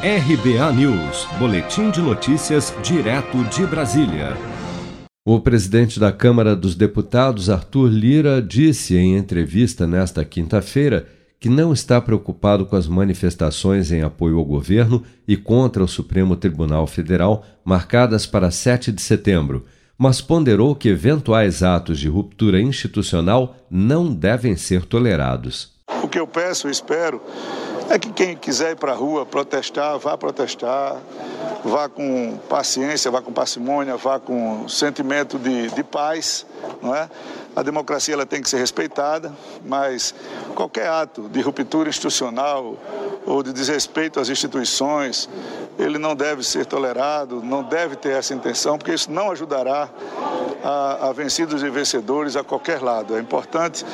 RBA News, Boletim de Notícias, direto de Brasília. O presidente da Câmara dos Deputados, Arthur Lira, disse em entrevista nesta quinta-feira que não está preocupado com as manifestações em apoio ao governo e contra o Supremo Tribunal Federal marcadas para 7 de setembro, mas ponderou que eventuais atos de ruptura institucional não devem ser tolerados. O que eu peço e espero é que quem quiser ir para a rua protestar, vá protestar, vá com paciência, vá com parcimônia, vá com sentimento de, de paz, não é? A democracia ela tem que ser respeitada, mas qualquer ato de ruptura institucional ou de desrespeito às instituições, ele não deve ser tolerado, não deve ter essa intenção, porque isso não ajudará a, a vencidos e vencedores a qualquer lado. É importante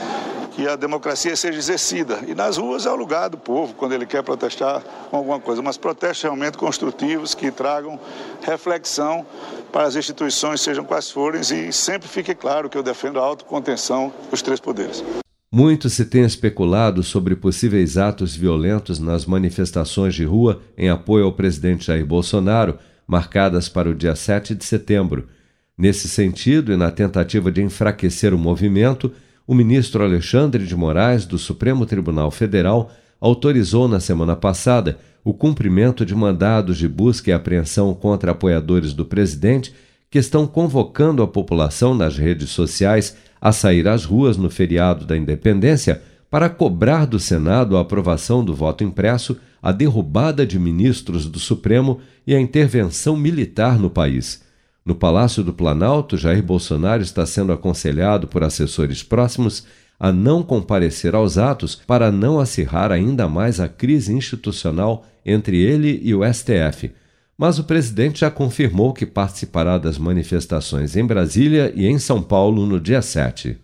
que a democracia seja exercida. E nas ruas é o lugar do povo, quando ele quer protestar com alguma coisa, mas protestos realmente construtivos que tragam reflexão para as instituições, sejam quais forem, e sempre fique claro que eu defendo a autocontenção dos três poderes. Muito se tem especulado sobre possíveis atos violentos nas manifestações de rua em apoio ao presidente Jair Bolsonaro, marcadas para o dia 7 de setembro. Nesse sentido, e na tentativa de enfraquecer o movimento, o ministro Alexandre de Moraes, do Supremo Tribunal Federal, autorizou na semana passada o cumprimento de mandados de busca e apreensão contra apoiadores do presidente que estão convocando a população nas redes sociais a sair às ruas no feriado da Independência para cobrar do Senado a aprovação do voto impresso, a derrubada de ministros do Supremo e a intervenção militar no país. No Palácio do Planalto, Jair Bolsonaro está sendo aconselhado por assessores próximos a não comparecer aos atos para não acirrar ainda mais a crise institucional entre ele e o STF. Mas o presidente já confirmou que participará das manifestações em Brasília e em São Paulo no dia 7.